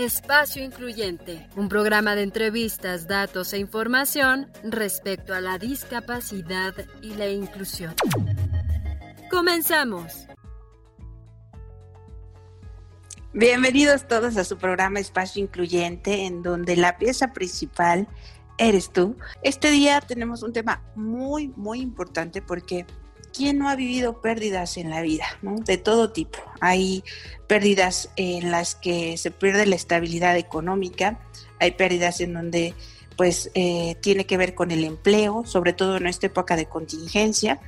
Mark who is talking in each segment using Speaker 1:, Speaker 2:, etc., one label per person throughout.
Speaker 1: Espacio Incluyente, un programa de entrevistas, datos e información respecto a la discapacidad y la inclusión. Comenzamos.
Speaker 2: Bienvenidos todos a su programa Espacio Incluyente, en donde la pieza principal eres tú. Este día tenemos un tema muy, muy importante porque ¿quién no ha vivido pérdidas en la vida? De todo tipo. Hay pérdidas en las que se pierde la estabilidad económica, hay pérdidas en donde pues eh, tiene que ver con el empleo, sobre todo en esta época de contingencia,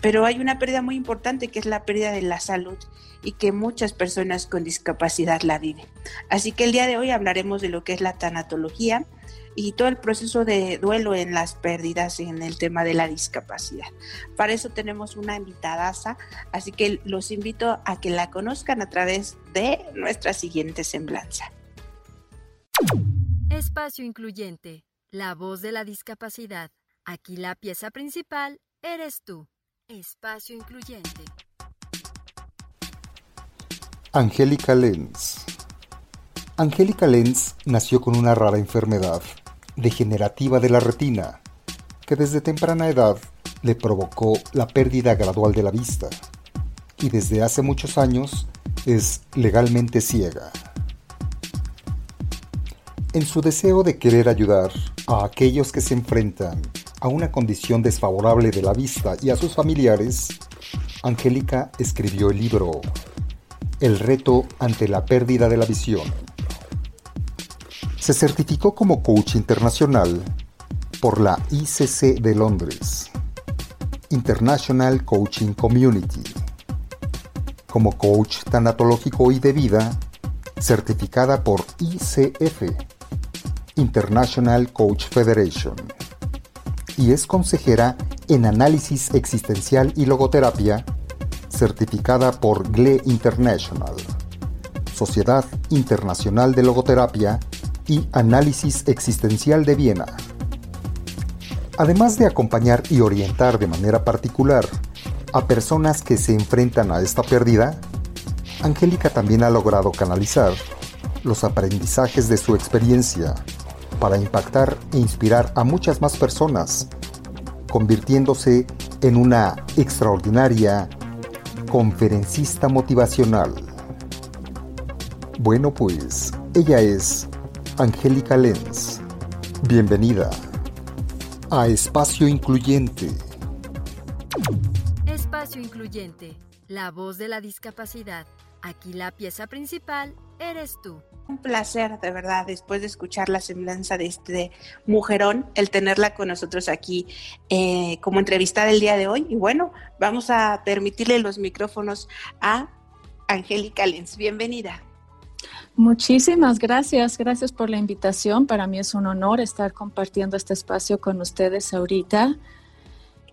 Speaker 2: pero hay una pérdida muy importante que es la pérdida de la salud y que muchas personas con discapacidad la viven. Así que el día de hoy hablaremos de lo que es la tanatología, y todo el proceso de duelo en las pérdidas en el tema de la discapacidad. Para eso tenemos una invitadaza, así que los invito a que la conozcan a través de nuestra siguiente semblanza.
Speaker 1: Espacio Incluyente, la voz de la discapacidad. Aquí la pieza principal eres tú. Espacio Incluyente.
Speaker 3: Angélica Lenz. Angélica Lenz nació con una rara enfermedad degenerativa de la retina, que desde temprana edad le provocó la pérdida gradual de la vista y desde hace muchos años es legalmente ciega. En su deseo de querer ayudar a aquellos que se enfrentan a una condición desfavorable de la vista y a sus familiares, Angélica escribió el libro El reto ante la pérdida de la visión. Se certificó como coach internacional por la ICC de Londres, International Coaching Community, como coach tanatológico y de vida, certificada por ICF, International Coach Federation, y es consejera en análisis existencial y logoterapia, certificada por GLE International, Sociedad Internacional de Logoterapia y Análisis Existencial de Viena. Además de acompañar y orientar de manera particular a personas que se enfrentan a esta pérdida, Angélica también ha logrado canalizar los aprendizajes de su experiencia para impactar e inspirar a muchas más personas, convirtiéndose en una extraordinaria conferencista motivacional. Bueno pues, ella es Angélica Lenz. Bienvenida a Espacio Incluyente.
Speaker 1: Espacio Incluyente, la voz de la discapacidad. Aquí la pieza principal eres tú.
Speaker 2: Un placer, de verdad, después de escuchar la semblanza de este mujerón, el tenerla con nosotros aquí eh, como entrevistada el día de hoy. Y bueno, vamos a permitirle los micrófonos a Angélica Lenz. Bienvenida.
Speaker 4: Muchísimas gracias, gracias por la invitación. Para mí es un honor estar compartiendo este espacio con ustedes ahorita.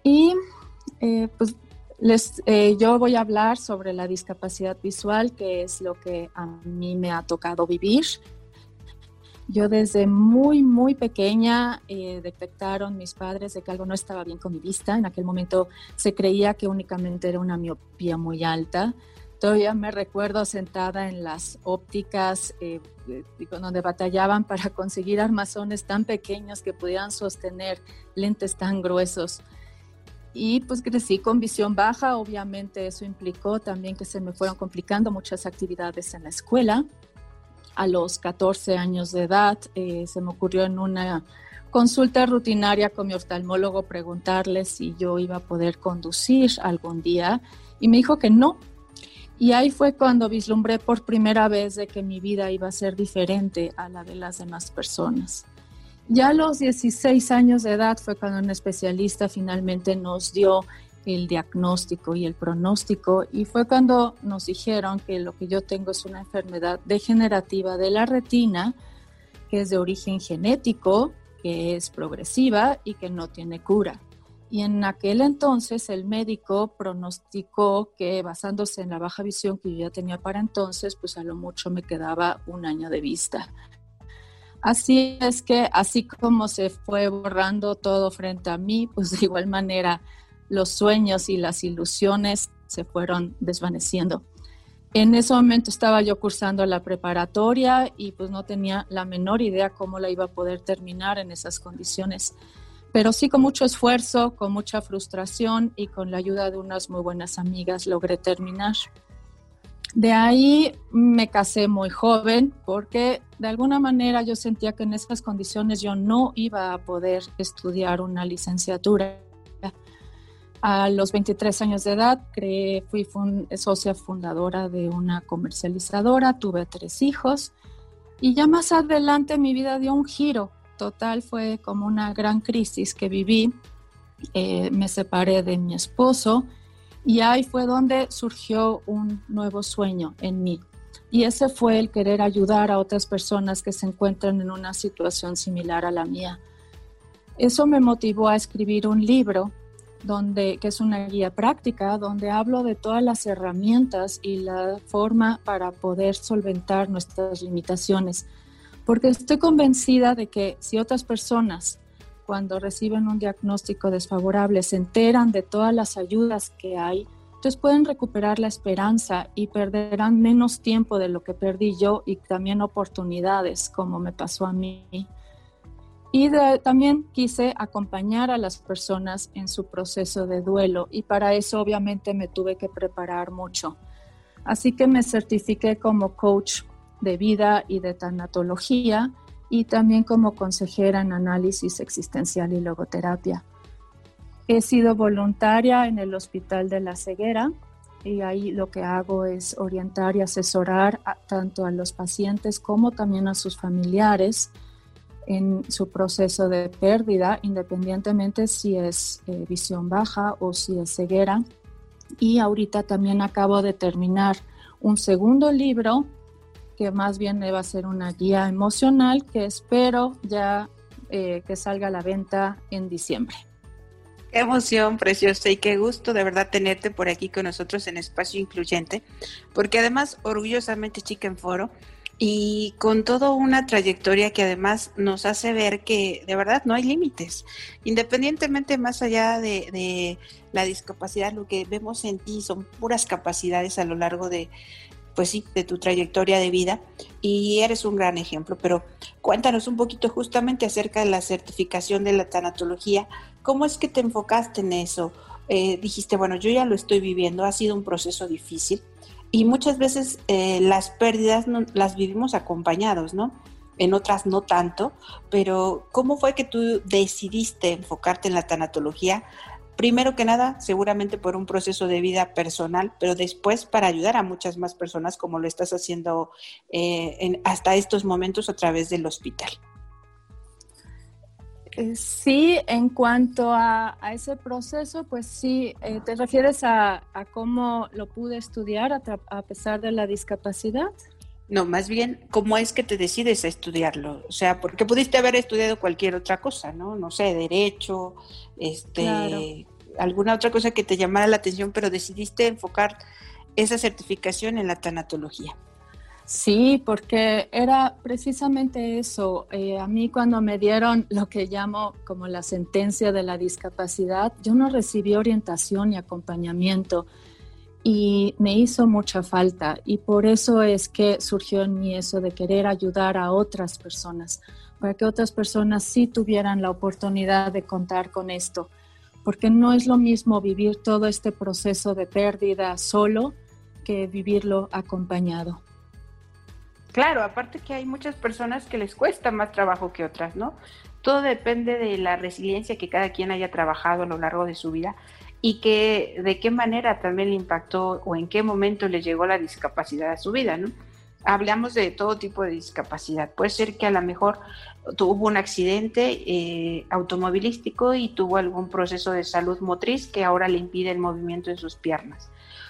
Speaker 4: Y eh, pues les, eh, yo voy a hablar sobre la discapacidad visual, que es lo que a mí me ha tocado vivir. Yo desde muy, muy pequeña eh, detectaron mis padres de que algo no estaba bien con mi vista. En aquel momento se creía que únicamente era una miopía muy alta. Todavía me recuerdo sentada en las ópticas eh, eh, donde batallaban para conseguir armazones tan pequeños que pudieran sostener lentes tan gruesos. Y pues crecí con visión baja, obviamente eso implicó también que se me fueron complicando muchas actividades en la escuela. A los 14 años de edad eh, se me ocurrió en una consulta rutinaria con mi oftalmólogo preguntarle si yo iba a poder conducir algún día y me dijo que no, y ahí fue cuando vislumbré por primera vez de que mi vida iba a ser diferente a la de las demás personas. Ya a los 16 años de edad fue cuando un especialista finalmente nos dio el diagnóstico y el pronóstico y fue cuando nos dijeron que lo que yo tengo es una enfermedad degenerativa de la retina que es de origen genético, que es progresiva y que no tiene cura. Y en aquel entonces el médico pronosticó que basándose en la baja visión que yo ya tenía para entonces, pues a lo mucho me quedaba un año de vista. Así es que así como se fue borrando todo frente a mí, pues de igual manera los sueños y las ilusiones se fueron desvaneciendo. En ese momento estaba yo cursando la preparatoria y pues no tenía la menor idea cómo la iba a poder terminar en esas condiciones. Pero sí con mucho esfuerzo, con mucha frustración y con la ayuda de unas muy buenas amigas logré terminar. De ahí me casé muy joven porque de alguna manera yo sentía que en esas condiciones yo no iba a poder estudiar una licenciatura. A los 23 años de edad creé, fui socia fundadora de una comercializadora, tuve tres hijos y ya más adelante mi vida dio un giro total, fue como una gran crisis que viví. Eh, me separé de mi esposo y ahí fue donde surgió un nuevo sueño en mí. Y ese fue el querer ayudar a otras personas que se encuentran en una situación similar a la mía. Eso me motivó a escribir un libro donde, que es una guía práctica, donde hablo de todas las herramientas y la forma para poder solventar nuestras limitaciones. Porque estoy convencida de que si otras personas cuando reciben un diagnóstico desfavorable se enteran de todas las ayudas que hay, entonces pueden recuperar la esperanza y perderán menos tiempo de lo que perdí yo y también oportunidades como me pasó a mí. Y también quise acompañar a las personas en su proceso de duelo y para eso obviamente me tuve que preparar mucho. Así que me certifiqué como coach de vida y de tanatología y también como consejera en análisis existencial y logoterapia. He sido voluntaria en el Hospital de la Ceguera y ahí lo que hago es orientar y asesorar tanto a los pacientes como también a sus familiares en su proceso de pérdida, independientemente si es eh, visión baja o si es ceguera. Y ahorita también acabo de terminar un segundo libro que más bien va a ser una guía emocional que espero ya eh, que salga a la venta en diciembre.
Speaker 2: Qué emoción preciosa y qué gusto de verdad tenerte por aquí con nosotros en Espacio Incluyente, porque además orgullosamente chica en foro y con toda una trayectoria que además nos hace ver que de verdad no hay límites, independientemente más allá de, de la discapacidad, lo que vemos en ti son puras capacidades a lo largo de, pues sí, de tu trayectoria de vida y eres un gran ejemplo. Pero cuéntanos un poquito justamente acerca de la certificación de la tanatología. ¿Cómo es que te enfocaste en eso? Eh, dijiste, bueno, yo ya lo estoy viviendo, ha sido un proceso difícil y muchas veces eh, las pérdidas las vivimos acompañados, ¿no? En otras no tanto, pero ¿cómo fue que tú decidiste enfocarte en la tanatología? Primero que nada, seguramente por un proceso de vida personal, pero después para ayudar a muchas más personas como lo estás haciendo eh, hasta estos momentos a través del hospital.
Speaker 4: Eh, sí, en cuanto a, ese proceso, pues sí, eh, ¿te refieres a, cómo lo pude estudiar a, pesar de la discapacidad?
Speaker 2: No, más bien, ¿cómo es que te decides a estudiarlo? O sea, porque pudiste haber estudiado cualquier otra cosa, ¿no? No sé, derecho, este, alguna otra cosa que te llamara la atención, pero decidiste enfocar esa certificación en la tanatología.
Speaker 4: Sí, porque era precisamente eso. Eh, a mí cuando me dieron lo que llamo como la sentencia de la discapacidad, yo no recibí orientación y acompañamiento y me hizo mucha falta y por eso es que surgió en mí eso de querer ayudar a otras personas, para que otras personas sí tuvieran la oportunidad de contar con esto, porque no es lo mismo vivir todo este proceso de pérdida solo que vivirlo acompañado.
Speaker 2: Claro, aparte que hay muchas personas que les cuesta más trabajo que otras, ¿no? Todo depende de la resiliencia que cada quien haya trabajado a lo largo de su vida y que de qué manera también le impactó o en qué momento le llegó la discapacidad a su vida, ¿no? Hablamos de todo tipo de discapacidad. Puede ser que a lo mejor tuvo un accidente eh, automovilístico y tuvo algún proceso de salud motriz que ahora le impide el movimiento de sus piernas.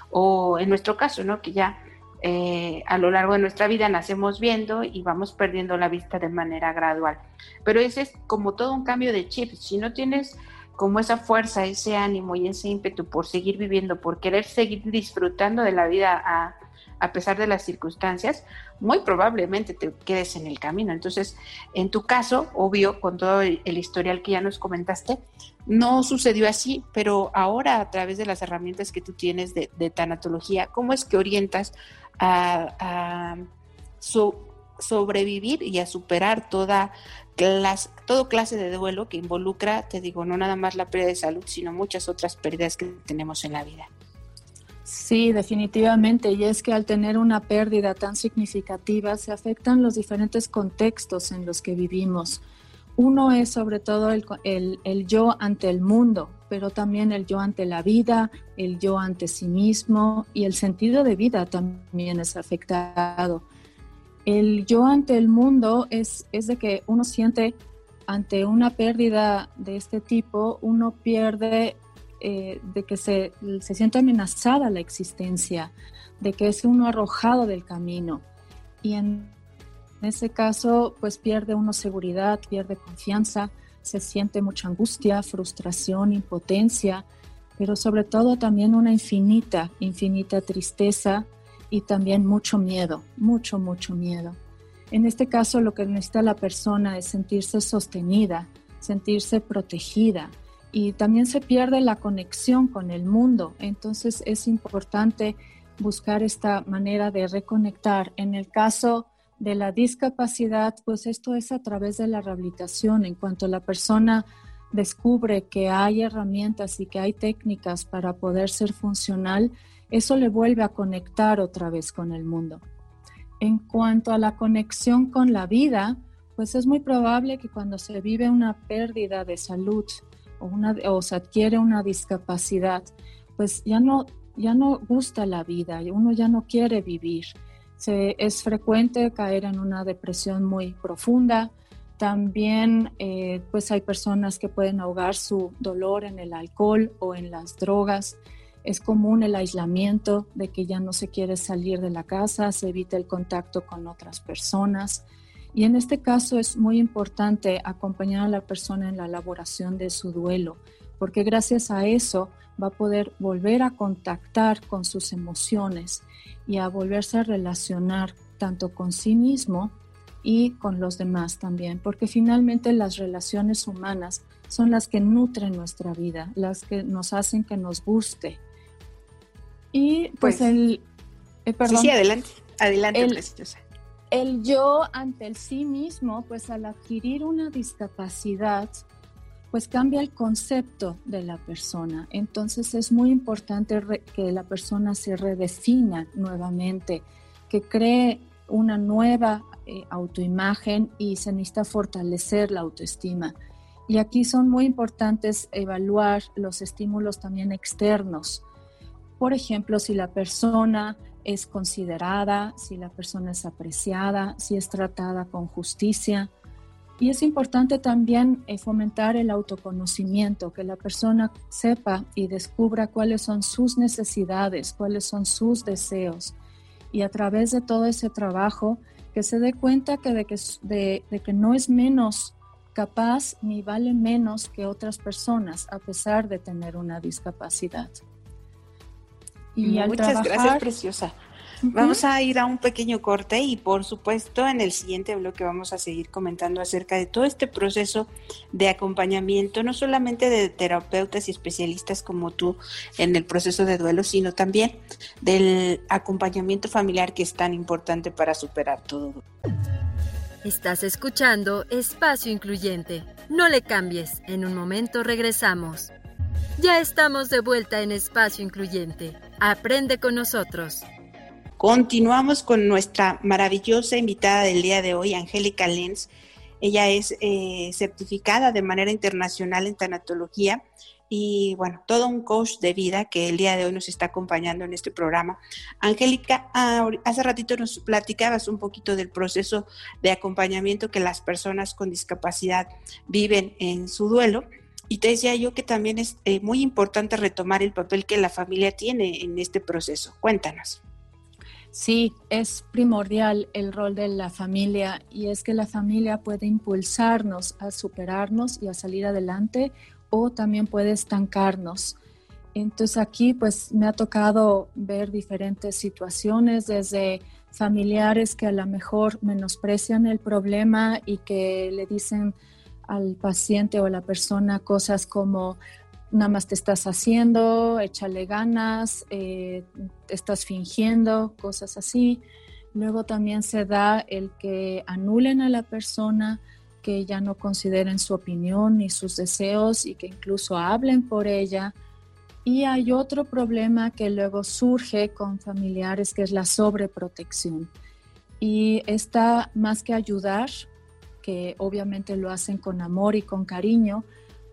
Speaker 2: O en nuestro caso, ¿no? Que ya eh, a lo largo de nuestra vida nacemos viendo y vamos perdiendo la vista de manera gradual. Pero ese es como todo un cambio de chip. Si no tienes como esa fuerza, ese ánimo y ese ímpetu por seguir viviendo, por querer seguir disfrutando de la vida a, pesar de las circunstancias, muy probablemente te quedes en el camino. Entonces, en tu caso, obvio, con todo el, historial que ya nos comentaste, no sucedió así, pero ahora a través de las herramientas que tú tienes de, de tanatología, ¿cómo es que orientas a, sobrevivir y a superar toda clase, todo clase de duelo que involucra, te digo, no nada más la pérdida de salud, sino muchas otras pérdidas que tenemos en la vida.
Speaker 4: Sí, definitivamente. Y es que al tener una pérdida tan significativa se afectan los diferentes contextos en los que vivimos. Uno es sobre todo el, el, yo ante el mundo, pero también el yo ante la vida, el yo ante sí mismo y el sentido de vida también es afectado. El yo ante el mundo es, es de que uno siente ante una pérdida de este tipo, uno pierde eh, de que se, se siente amenazada la existencia, de que es uno arrojado del camino. Y en ese caso, pues pierde uno seguridad, pierde confianza, se siente mucha angustia, frustración, impotencia, pero sobre todo también una infinita, infinita tristeza y también mucho miedo, mucho, mucho miedo. En este caso, lo que necesita la persona es sentirse sostenida, sentirse protegida, y también se pierde la conexión con el mundo. Entonces es importante buscar esta manera de reconectar. En el caso de la discapacidad, pues esto es a través de la rehabilitación. En cuanto la persona descubre que hay herramientas y que hay técnicas para poder ser funcional, eso le vuelve a conectar otra vez con el mundo. En cuanto a la conexión con la vida, pues es muy probable que cuando se vive una pérdida de salud o, se adquiere una discapacidad, pues ya no, ya no gusta la vida, uno ya no quiere vivir. Se, es frecuente caer en una depresión muy profunda. También eh, pues hay personas que pueden ahogar su dolor en el alcohol o en las drogas. Es común el aislamiento de que ya no se quiere salir de la casa, se evita el contacto con otras personas. Y en este caso es muy importante acompañar a la persona en la elaboración de su duelo, porque gracias a eso va a poder volver a contactar con sus emociones y a volverse a relacionar tanto con sí mismo y con los demás también, porque finalmente las relaciones humanas son las que nutren nuestra vida, las que nos hacen que nos guste. Y pues, pues el...
Speaker 2: Eh, perdón, sí, adelante, adelante, preciosa
Speaker 4: el yo ante el sí mismo, pues al adquirir una discapacidad, pues cambia el concepto de la persona. Entonces es muy importante que la persona se redefina nuevamente, que cree una nueva eh, autoimagen y se necesita fortalecer la autoestima. Y aquí son muy importantes evaluar los estímulos también externos. Por ejemplo, si la persona es considerada, si la persona es apreciada, si es tratada con justicia. Y es importante también eh, fomentar el autoconocimiento, que la persona sepa y descubra cuáles son sus necesidades, cuáles son sus deseos. Y a través de todo ese trabajo, que se dé cuenta de que no es menos capaz ni vale menos que otras personas a pesar de tener una discapacidad.
Speaker 2: Muchas gracias, preciosa. Vamos a ir a un pequeño corte y por supuesto en el siguiente bloque vamos a seguir comentando acerca de todo este proceso de acompañamiento, no solamente de terapeutas y especialistas como tú en el proceso de duelo, sino también del acompañamiento familiar que es tan importante para superar todo.
Speaker 1: Estás escuchando Espacio Incluyente. No le cambies, en un momento regresamos. Ya estamos de vuelta en Espacio Incluyente. Aprende con nosotros.
Speaker 2: Continuamos con nuestra maravillosa invitada del día de hoy, Angélica Lenz. Ella es eh, certificada de manera internacional en tanatología y bueno, todo un coach de vida que el día de hoy nos está acompañando en este programa. Angélica, hace ratito nos platicabas un poquito del proceso de acompañamiento que las personas con discapacidad viven en su duelo y te decía yo que también es eh, muy importante retomar el papel que la familia tiene en este proceso. Cuéntanos.
Speaker 4: Sí, es primordial el rol de la familia y es que la familia puede impulsarnos a superarnos y a salir adelante o también puede estancarnos. Entonces aquí pues me ha tocado ver diferentes situaciones desde familiares que a lo mejor menosprecian el problema y que le dicen al paciente o a la persona cosas como, nada más te estás haciendo, échale ganas, eh, estás fingiendo, cosas así. Luego también se da el que anulen a la persona, que ya no consideren su opinión ni sus deseos y que incluso hablen por ella. Y hay otro problema que luego surge con familiares, que es la sobreprotección. Y está más que ayudar, que obviamente lo hacen con amor y con cariño,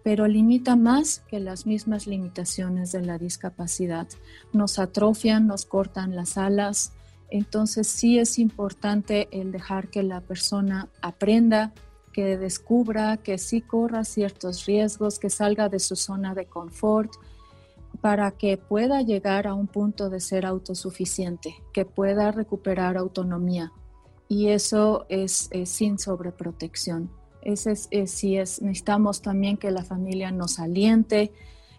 Speaker 4: pero limita más que las mismas limitaciones de la discapacidad. Nos atrofian, nos cortan las alas, entonces sí es importante el dejar que la persona aprenda, que descubra, que sí corra ciertos riesgos, que salga de su zona de confort para que pueda llegar a un punto de ser autosuficiente, que pueda recuperar autonomía. Y eso es, sin sobreprotección. Ese es, es, necesitamos también que la familia nos aliente,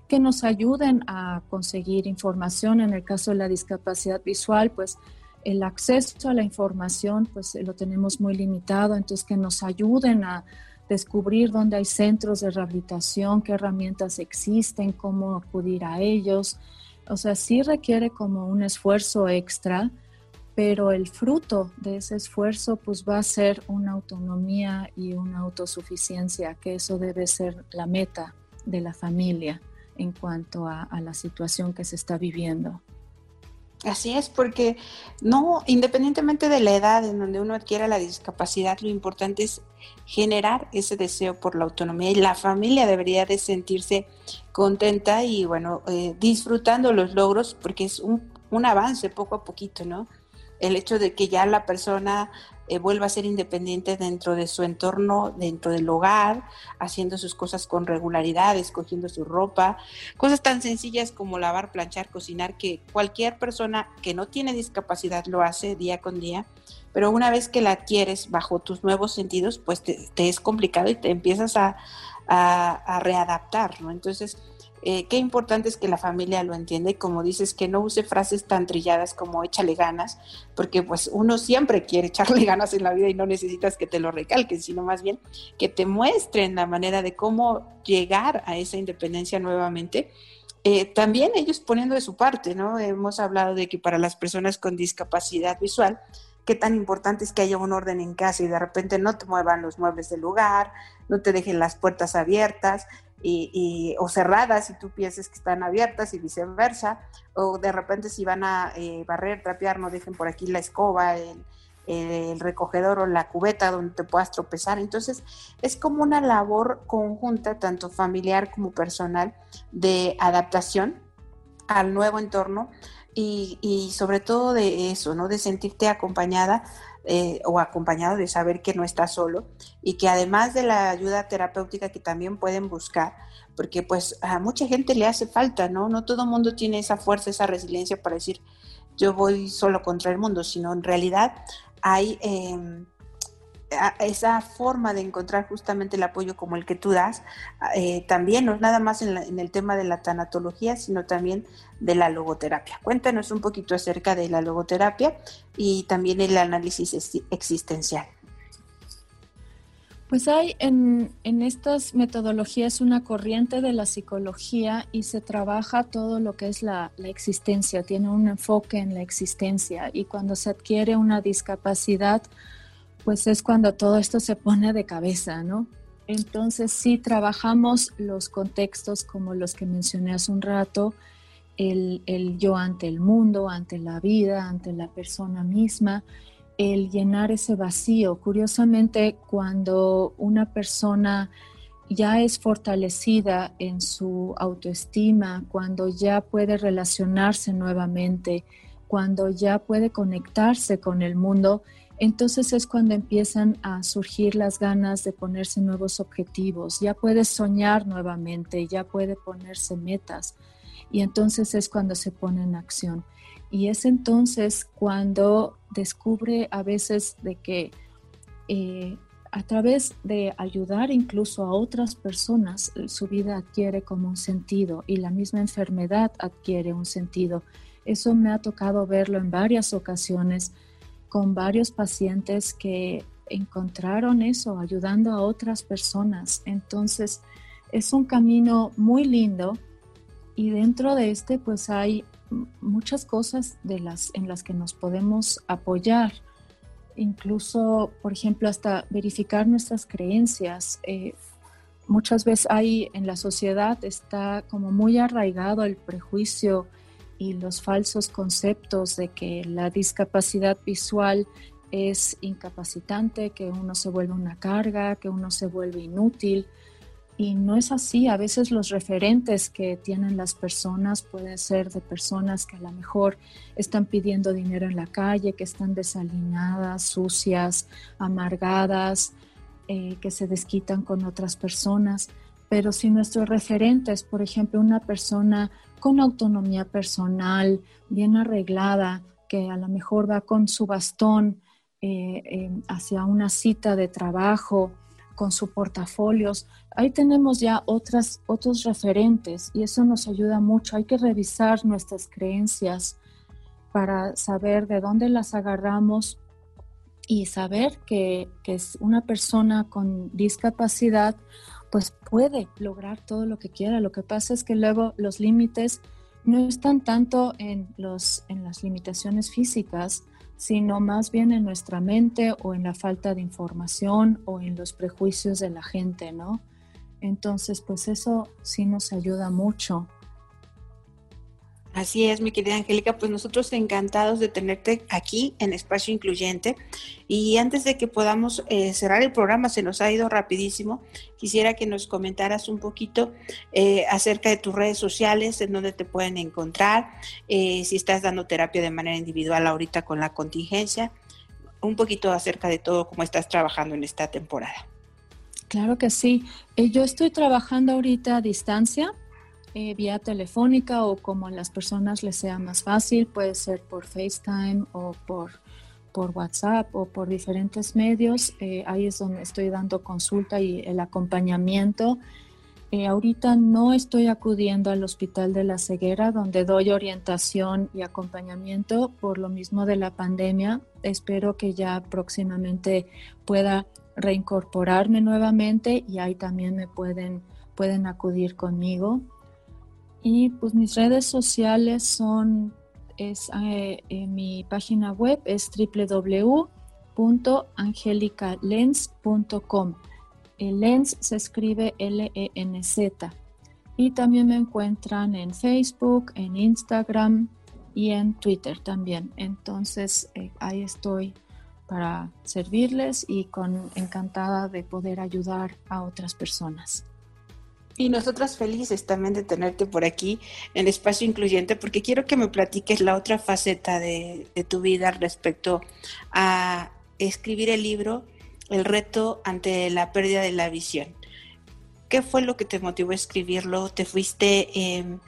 Speaker 4: que nos ayuden a conseguir información. En el caso de la discapacidad visual, pues el acceso a la información pues lo tenemos muy limitado, entonces que nos ayuden a descubrir dónde hay centros de rehabilitación, qué herramientas existen, cómo acudir a ellos. O sea, sí requiere como un esfuerzo extra, pero el fruto de ese esfuerzo pues va a ser una autonomía y una autosuficiencia, que eso debe ser la meta de la familia en cuanto a, la situación que se está viviendo.
Speaker 2: Así es, porque no, independientemente de la edad en donde uno adquiera la discapacidad, lo importante es generar ese deseo por la autonomía y la familia debería de sentirse contenta y bueno, eh, disfrutando los logros porque es un, un avance poco a poquito, ¿no? El hecho de que ya la persona eh, vuelva a ser independiente dentro de su entorno, dentro del hogar, haciendo sus cosas con regularidad, escogiendo su ropa, cosas tan sencillas como lavar, planchar, cocinar, que cualquier persona que no tiene discapacidad lo hace día con día, pero una vez que la adquieres bajo tus nuevos sentidos, pues te, es complicado y te empiezas a, a readaptar, ¿no? Entonces, eh, qué importante es que la familia lo entienda y como dices, que no use frases tan trilladas como échale ganas, porque pues uno siempre quiere echarle ganas en la vida y no necesitas que te lo recalquen, sino más bien que te muestren la manera de cómo llegar a esa independencia nuevamente. Eh, también ellos poniendo de su parte, ¿no? Hemos hablado de que para las personas con discapacidad visual, qué tan importante es que haya un orden en casa y de repente no te muevan los muebles del lugar, no te dejen las puertas abiertas, y, o cerradas si tú piensas que están abiertas y viceversa, o de repente si van a eh, barrer, trapear, no dejen por aquí la escoba, el, el, recogedor o la cubeta donde te puedas tropezar. Entonces es como una labor conjunta, tanto familiar como personal, de adaptación al nuevo entorno y, y sobre todo de eso, ¿no? De sentirte acompañada eh, o acompañado de saber que no está solo y que además de la ayuda terapéutica que también pueden buscar, porque pues a mucha gente le hace falta, ¿no? No todo el mundo tiene esa fuerza, esa resiliencia para decir yo voy solo contra el mundo, sino en realidad hay... Eh, esa forma de encontrar justamente el apoyo como el que tú das, eh, también no nada más en, el tema de la tanatología, sino también de la logoterapia. Cuéntanos un poquito acerca de la logoterapia y también el análisis existencial.
Speaker 4: Pues hay en, estas metodologías una corriente de la psicología y se trabaja todo lo que es la, existencia, tiene un enfoque en la existencia y cuando se adquiere una discapacidad, pues es cuando todo esto se pone de cabeza, ¿no? Entonces sí trabajamos los contextos como los que mencioné hace un rato, el, yo ante el mundo, ante la vida, ante la persona misma, el llenar ese vacío. Curiosamente, cuando una persona ya es fortalecida en su autoestima, cuando ya puede relacionarse nuevamente, cuando ya puede conectarse con el mundo, entonces es cuando empiezan a surgir las ganas de ponerse nuevos objetivos, ya puede soñar nuevamente, ya puede ponerse metas y entonces es cuando se pone en acción. Y es entonces cuando descubre a veces de que eh, a través de ayudar incluso a otras personas, su vida adquiere como un sentido y la misma enfermedad adquiere un sentido. Eso me ha tocado verlo en varias ocasiones con varios pacientes que encontraron eso, ayudando a otras personas. Entonces, es un camino muy lindo y dentro de este pues hay muchas cosas de las, en las que nos podemos apoyar, incluso, por ejemplo, hasta verificar nuestras creencias. Eh, muchas veces hay en la sociedad está como muy arraigado el prejuicio y los falsos conceptos de que la discapacidad visual es incapacitante, que uno se vuelve una carga, que uno se vuelve inútil. Y no es así. A veces los referentes que tienen las personas pueden ser de personas que a lo mejor están pidiendo dinero en la calle, que están desalineadas, sucias, amargadas, eh, que se desquitan con otras personas. Pero si nuestro referente es, por ejemplo, una persona con autonomía personal, bien arreglada, que a lo mejor va con su bastón eh, eh, hacia una cita de trabajo, con su portafolios, ahí tenemos ya otras, otros referentes y eso nos ayuda mucho. Hay que revisar nuestras creencias para saber de dónde las agarramos y saber que, que es una persona con discapacidad pues puede lograr todo lo que quiera. Lo que pasa es que luego los límites no están tanto en, los, en las limitaciones físicas, sino más bien en nuestra mente o en la falta de información o en los prejuicios de la gente, ¿no? Entonces, pues eso sí nos ayuda mucho.
Speaker 2: Así es, mi querida Angélica, pues nosotros encantados de tenerte aquí en Espacio Incluyente. Y antes de que podamos eh, cerrar el programa, se nos ha ido rapidísimo, quisiera que nos comentaras un poquito eh, acerca de tus redes sociales, en dónde te pueden encontrar, eh, si estás dando terapia de manera individual ahorita con la contingencia, un poquito acerca de todo, cómo estás trabajando en esta temporada.
Speaker 4: Claro que sí. yo estoy trabajando ahorita a distancia eh, vía telefónica o como a las personas les sea más fácil, puede ser por FaceTime o por, por WhatsApp o por diferentes medios. Eh, ahí es donde estoy dando consulta y el acompañamiento. Eh, ahorita no estoy acudiendo al Hospital de la Ceguera, donde doy orientación y acompañamiento por lo mismo de la pandemia. Espero que ya próximamente pueda reincorporarme nuevamente y ahí también me pueden, pueden acudir conmigo. Y pues mis redes sociales son, es eh, mi página web es www.angelicalens.com. El lens se escribe L-E-N-Z. Y también me encuentran en Facebook, en Instagram y en Twitter también. Entonces eh, ahí estoy para servirles y con encantada de poder ayudar a otras personas.
Speaker 2: Y nosotras felices también de tenerte por aquí en Espacio Incluyente, porque quiero que me platiques la otra faceta de, tu vida respecto a escribir el libro El reto ante la pérdida de la visión. ¿Qué fue lo que te motivó a escribirlo? ¿Te fuiste em,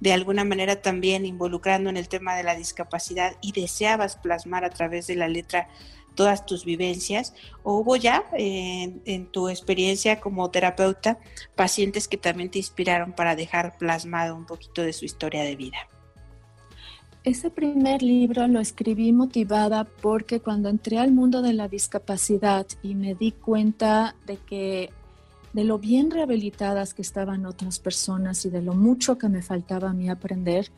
Speaker 2: de alguna manera también involucrando en el tema de la discapacidad y deseabas plasmar a través de la letra todas tus vivencias o hubo ya en, tu experiencia como terapeuta pacientes que también te inspiraron para dejar plasmado un poquito de su historia de vida?
Speaker 4: Ese primer libro lo escribí motivada porque cuando entré al mundo de la discapacidad y me di cuenta de que de lo bien rehabilitadas que estaban otras personas y de lo mucho que me faltaba a mí aprender,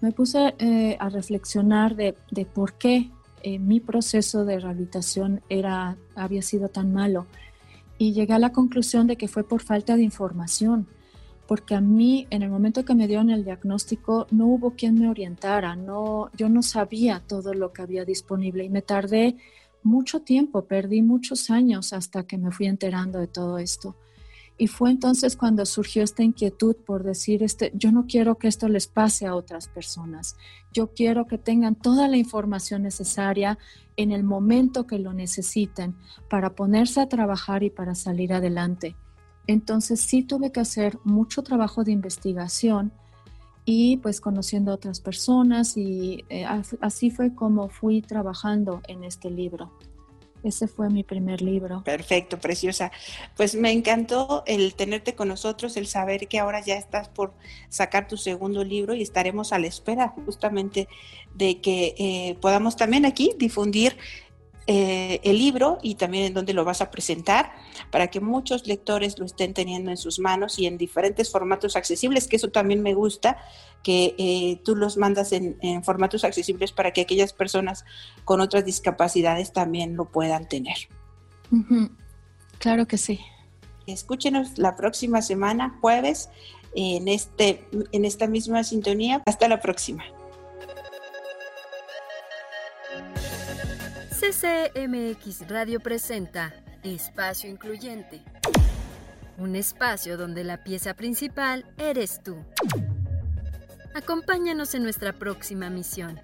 Speaker 4: me puse eh, a reflexionar de, de, por qué eh, mi proceso de rehabilitación era, había sido tan malo. Y llegué a la conclusión de que fue por falta de información, porque a mí en el momento que me dieron el diagnóstico no hubo quien me orientara, no, yo no sabía todo lo que había disponible y me tardé mucho tiempo, perdí muchos años hasta que me fui enterando de todo esto. Y fue entonces cuando surgió esta inquietud por decir, este, yo no quiero que esto les pase a otras personas. Yo quiero que tengan toda la información necesaria en el momento que lo necesiten para ponerse a trabajar y para salir adelante. Entonces sí tuve que hacer mucho trabajo de investigación y pues conociendo a otras personas y eh, así fue como fui trabajando en este libro. Ese fue mi primer libro.
Speaker 2: Perfecto, preciosa. Pues me encantó el tenerte con nosotros, el saber que ahora ya estás por sacar tu segundo libro y estaremos a la espera justamente de que eh, podamos también aquí difundir eh, el libro y también en dónde lo vas a presentar para que muchos lectores lo estén teniendo en sus manos y en diferentes formatos accesibles, que eso también me gusta, que eh, tú los mandas en, formatos accesibles para que aquellas personas con otras discapacidades también lo puedan tener.
Speaker 4: Claro que sí.
Speaker 2: Escúchenos la próxima semana, jueves, en, este, en esta misma sintonía. Hasta la próxima.
Speaker 1: CCMX Radio presenta Espacio Incluyente. Un espacio donde la pieza principal eres tú. Acompáñanos en nuestra próxima misión.